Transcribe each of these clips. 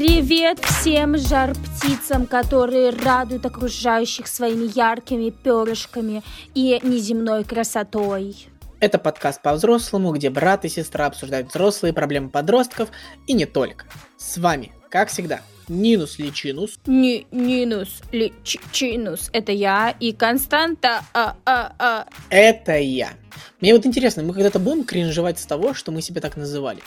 Привет всем жар-птицам, которые радуют окружающих своими яркими перышками и неземной красотой. Это подкаст по-взрослому, где брат и сестра обсуждают взрослые проблемы подростков и не только. С вами, как всегда, Нинус Личинус. Ни, Нинус Личинус, это я, и Константа, а, а, а. Это я. Мне вот интересно, мы когда-то будем кринжевать с того, что мы себя так называли?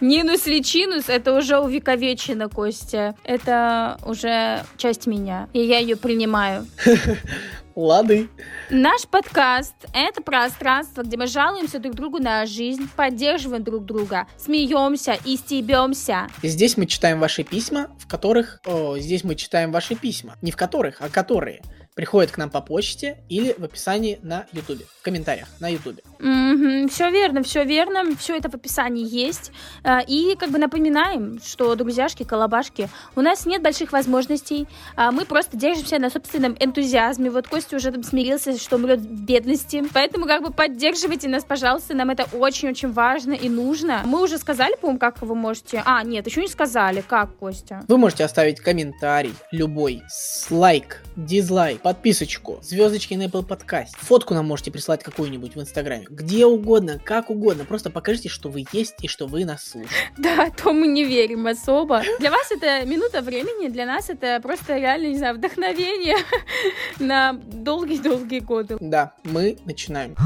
Нинус Личинус, это уже увековечено, Костя. Это уже часть меня, и я ее принимаю. Лады. Наш подкаст — это пространство, где мы жалуемся друг другу на жизнь, поддерживаем друг друга, смеемся и стебемся. Здесь мы читаем ваши письма, в которых... О, здесь мы читаем ваши письма. Не в которых, а которые приходят к нам по почте или в описании на Ютубе, в комментариях на Ютубе. Mm-hmm, все верно, все верно, все это в описании есть. А, и как бы напоминаем, что, друзьяшки, колобашки, у нас нет больших возможностей, а мы просто держимся на собственном энтузиазме. Вот Костя уже там смирился, что умрет в бедности. Поэтому как бы поддерживайте нас, пожалуйста, нам это очень-очень важно и нужно. Мы уже сказали, по-моему, как вы можете... А, нет, еще не сказали. Как, Костя? Вы можете оставить комментарий любой, с лайк, дизлайк, подписочку, звездочки на Apple Podcast. Фотку нам можете прислать какую-нибудь в Инстаграме. Где угодно, как угодно. Просто покажите, что вы есть и что вы нас слушаете. Да, то мы не верим особо. Для вас это минута времени, для нас это просто реально, не знаю, вдохновение на долгие-долгие годы. Да, мы начинаем.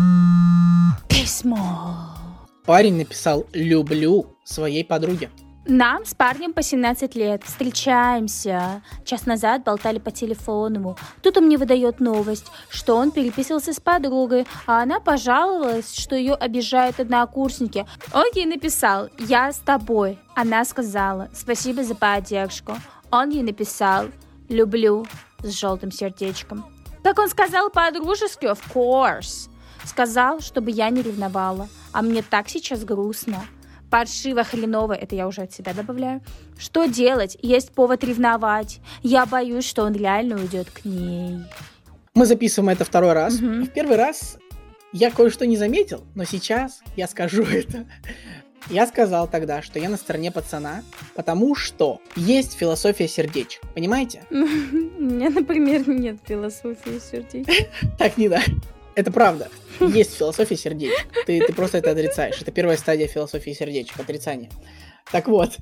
Письмо. Парень написал «люблю» своей подруге. Нам с парнем по 17 лет. Встречаемся. Час назад болтали по телефону. Тут он мне выдает новость, что он переписывался с подругой, а она пожаловалась, что ее обижают однокурсники. Он ей написал «Я с тобой». Она сказала «Спасибо за поддержку». Он ей написал «Люблю» с желтым сердечком. Как он сказал по-дружески, of course. Сказал, чтобы я не ревновала. А мне так сейчас грустно паршиво хреново, это я уже от себя добавляю. Что делать? Есть повод ревновать. Я боюсь, что он реально уйдет к ней. Мы записываем это второй раз. Угу. В первый раз я кое-что не заметил, но сейчас я скажу это. Я сказал тогда, что я на стороне пацана, потому что есть философия сердечек. Понимаете? У меня, например, нет философии сердечек. Так, не да. Это правда. Есть философия сердечек. Ты, ты просто это отрицаешь. Это первая стадия философии сердечек, отрицание. Так вот,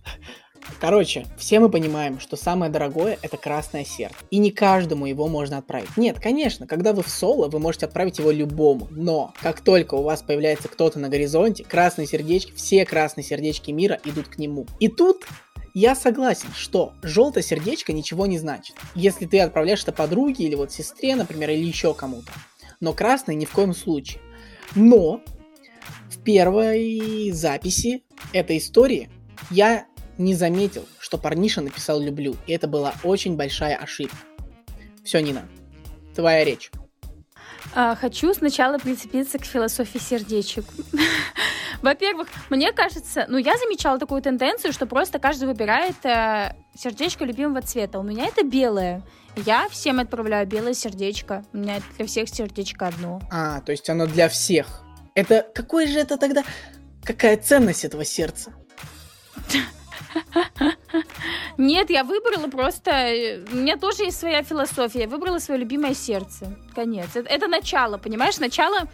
Короче, все мы понимаем, что самое дорогое это красное сердце. И не каждому его можно отправить. Нет, конечно, когда вы в соло, вы можете отправить его любому. Но как только у вас появляется кто-то на горизонте, красные сердечки, все красные сердечки мира идут к нему. И тут я согласен, что желтое сердечко ничего не значит. Если ты отправляешь это подруге или вот сестре, например, или еще кому-то но красный ни в коем случае. Но в первой записи этой истории я не заметил, что парниша написал «люблю», и это была очень большая ошибка. Все, Нина, твоя речь. А, хочу сначала прицепиться к философии сердечек. Во-первых, мне кажется, ну, я замечала такую тенденцию, что просто каждый выбирает э, сердечко любимого цвета. У меня это белое. Я всем отправляю белое сердечко. У меня для всех сердечко одно. А, то есть оно для всех. Это какой же это тогда... Какая ценность этого сердца? Нет, я выбрала просто... Э, у меня тоже есть своя философия. Я выбрала свое любимое сердце. Конец. Это, это начало, понимаешь? Начало...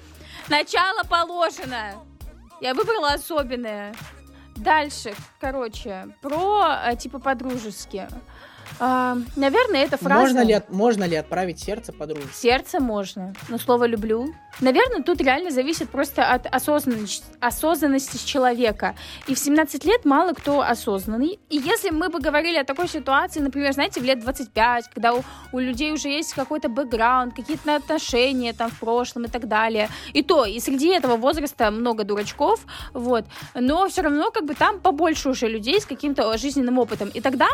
Начало положено. Я выбрала особенное. Дальше, короче, про э, типа по-дружески. А, наверное, эта фраза... Можно ли, можно ли отправить сердце подруге? Сердце можно, но слово «люблю». Наверное, тут реально зависит просто от осознанности, осознанности человека. И в 17 лет мало кто осознанный. И если мы бы говорили о такой ситуации, например, знаете, в лет 25, когда у, у людей уже есть какой-то бэкграунд, какие-то отношения там в прошлом и так далее. И то, и среди этого возраста много дурачков, вот. Но все равно как бы там побольше уже людей с каким-то жизненным опытом. И тогда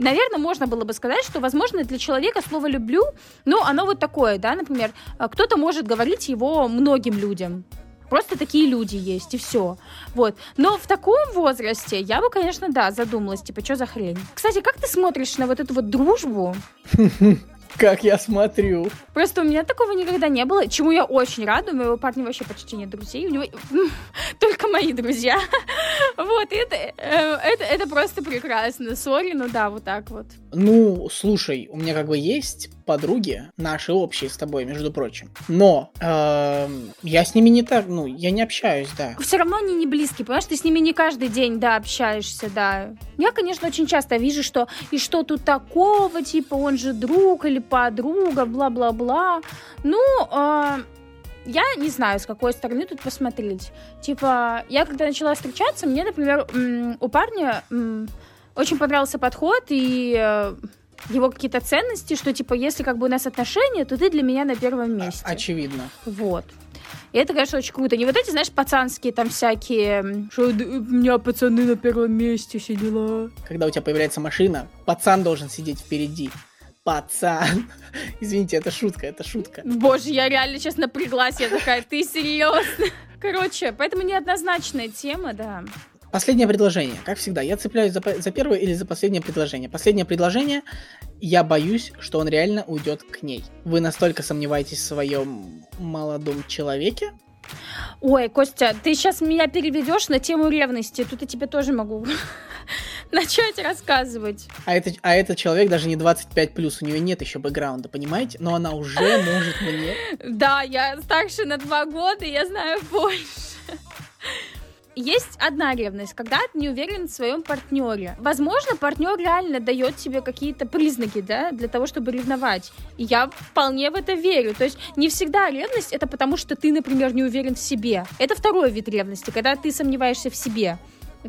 наверное, можно было бы сказать, что, возможно, для человека слово «люблю», ну, оно вот такое, да, например, а, кто-то может говорить его многим людям, Просто такие люди есть, и все. Вот. Но в таком возрасте я бы, конечно, да, задумалась, типа, что за хрень. Кстати, как ты смотришь на вот эту вот дружбу? Как я смотрю. Просто у меня такого никогда не было, чему я очень рада. У моего парня вообще почти нет друзей. У него только мои друзья. Вот, это, э, это, это просто прекрасно. Сори, ну да, вот так вот. Ну, слушай, у меня как бы есть подруги, наши общие с тобой, между прочим. Но э, я с ними не так, ну, я не общаюсь, да. Все равно они не близкие, понимаешь? Ты с ними не каждый день, да, общаешься, да. Я, конечно, очень часто вижу, что и что тут такого, типа, он же друг или подруга, бла-бла-бла. Ну, э, я не знаю, с какой стороны тут посмотреть. Типа, я когда начала встречаться, мне, например, у парня очень понравился подход и э, его какие-то ценности, что, типа, если как бы у нас отношения, то ты для меня на первом месте. Очевидно. Вот. И это, конечно, очень круто. Не вот эти, знаешь, пацанские там всякие, что у меня пацаны на первом месте, все дела. Когда у тебя появляется машина, пацан должен сидеть впереди пацан. Извините, это шутка, это шутка. Боже, я реально сейчас напряглась, я такая, ты серьезно? Короче, поэтому неоднозначная тема, да. Последнее предложение. Как всегда, я цепляюсь за, за первое или за последнее предложение. Последнее предложение, я боюсь, что он реально уйдет к ней. Вы настолько сомневаетесь в своем молодом человеке? Ой, Костя, ты сейчас меня переведешь на тему ревности. Тут я тебе тоже могу начать рассказывать. А, это, а этот человек даже не 25 плюс, у нее нет еще бэкграунда, понимаете? Но она уже может мне. Да, я старше на два года, я знаю больше. Есть одна ревность, когда ты не уверен в своем партнере. Возможно, партнер реально дает тебе какие-то признаки, да, для того, чтобы ревновать. И я вполне в это верю. То есть не всегда ревность это потому, что ты, например, не уверен в себе. Это второй вид ревности, когда ты сомневаешься в себе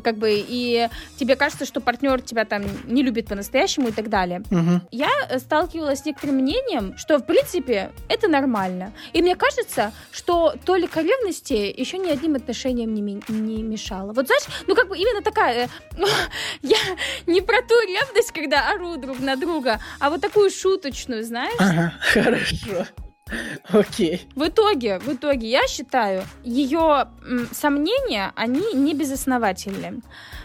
как бы, и тебе кажется, что партнер тебя там не любит по-настоящему и так далее. Угу. Я сталкивалась с некоторым мнением, что, в принципе, это нормально. И мне кажется, что только ревности еще ни одним отношениям не, ми- не мешало. Вот знаешь, ну как бы именно такая, э, я не про ту ревность, когда ору друг на друга, а вот такую шуточную, знаешь? Ага, хорошо. Окей. В итоге, в итоге, я считаю, ее сомнения, они не безосновательны.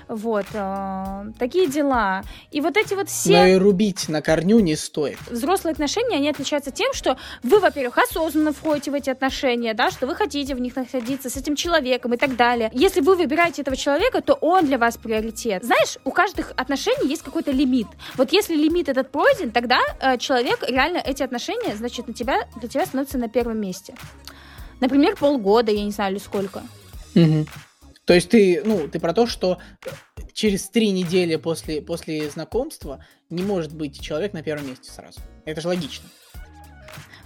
Вот, э, такие дела. И вот эти вот все... Но и рубить на корню не стоит. Взрослые отношения, они отличаются тем, что вы, во-первых, осознанно входите в эти отношения, да, что вы хотите в них находиться с этим человеком и так далее. Если вы выбираете этого человека, то он для вас приоритет. Знаешь, у каждых отношений есть какой-то лимит. Вот если лимит этот пройден, тогда э, человек реально эти отношения, значит, на тебя, для тебя становится на первом месте. Например, полгода, я не знаю, или сколько. Угу. То есть ты, ну, ты про то, что через три недели после, после знакомства не может быть человек на первом месте сразу. Это же логично.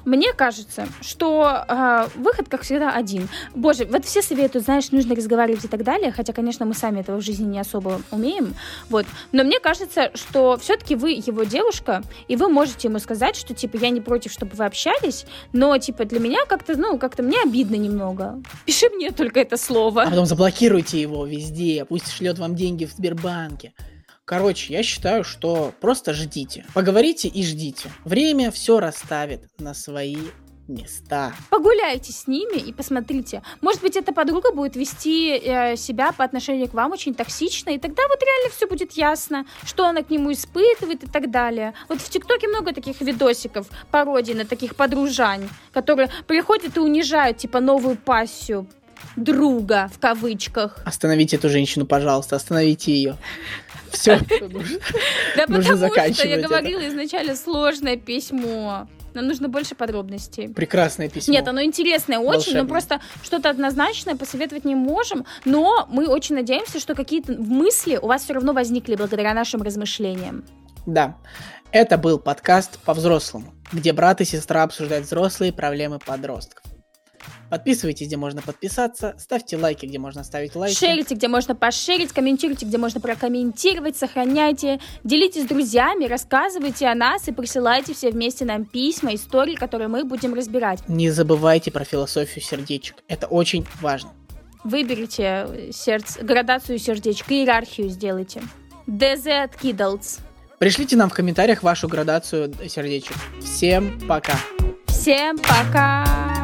Мне кажется, что э, выход, как всегда, один. Боже, вот все советуют, знаешь, нужно разговаривать и так далее, хотя, конечно, мы сами этого в жизни не особо умеем, вот. Но мне кажется, что все-таки вы его девушка, и вы можете ему сказать, что, типа, я не против, чтобы вы общались, но, типа, для меня как-то, ну, как-то мне обидно немного. Пиши мне только это слово. А потом заблокируйте его везде, пусть шлет вам деньги в Сбербанке. Короче, я считаю, что просто ждите. Поговорите и ждите. Время все расставит на свои места. Погуляйте с ними и посмотрите. Может быть, эта подруга будет вести э, себя по отношению к вам очень токсично, и тогда вот реально все будет ясно, что она к нему испытывает и так далее. Вот в ТикТоке много таких видосиков, пародий на таких подружань, которые приходят и унижают, типа, новую пассию друга в кавычках. Остановите эту женщину, пожалуйста, остановите ее. Все, Да потому что я говорила изначально сложное письмо. Нам нужно больше подробностей. Прекрасное письмо. Нет, оно интересное очень, но просто что-то однозначное посоветовать не можем. Но мы очень надеемся, что какие-то мысли у вас все равно возникли благодаря нашим размышлениям. Да. Это был подкаст по-взрослому, где брат и сестра обсуждают взрослые проблемы подростков. Подписывайтесь, где можно подписаться, ставьте лайки, где можно ставить лайки. Шерите, где можно пошерить, комментируйте, где можно прокомментировать, сохраняйте, делитесь с друзьями, рассказывайте о нас и присылайте все вместе нам письма, истории, которые мы будем разбирать. Не забывайте про философию сердечек, это очень важно. Выберите сердце, градацию сердечка, иерархию сделайте. ДЗ от Kiddles. Пришлите нам в комментариях вашу градацию сердечек. Всем пока. Всем пока.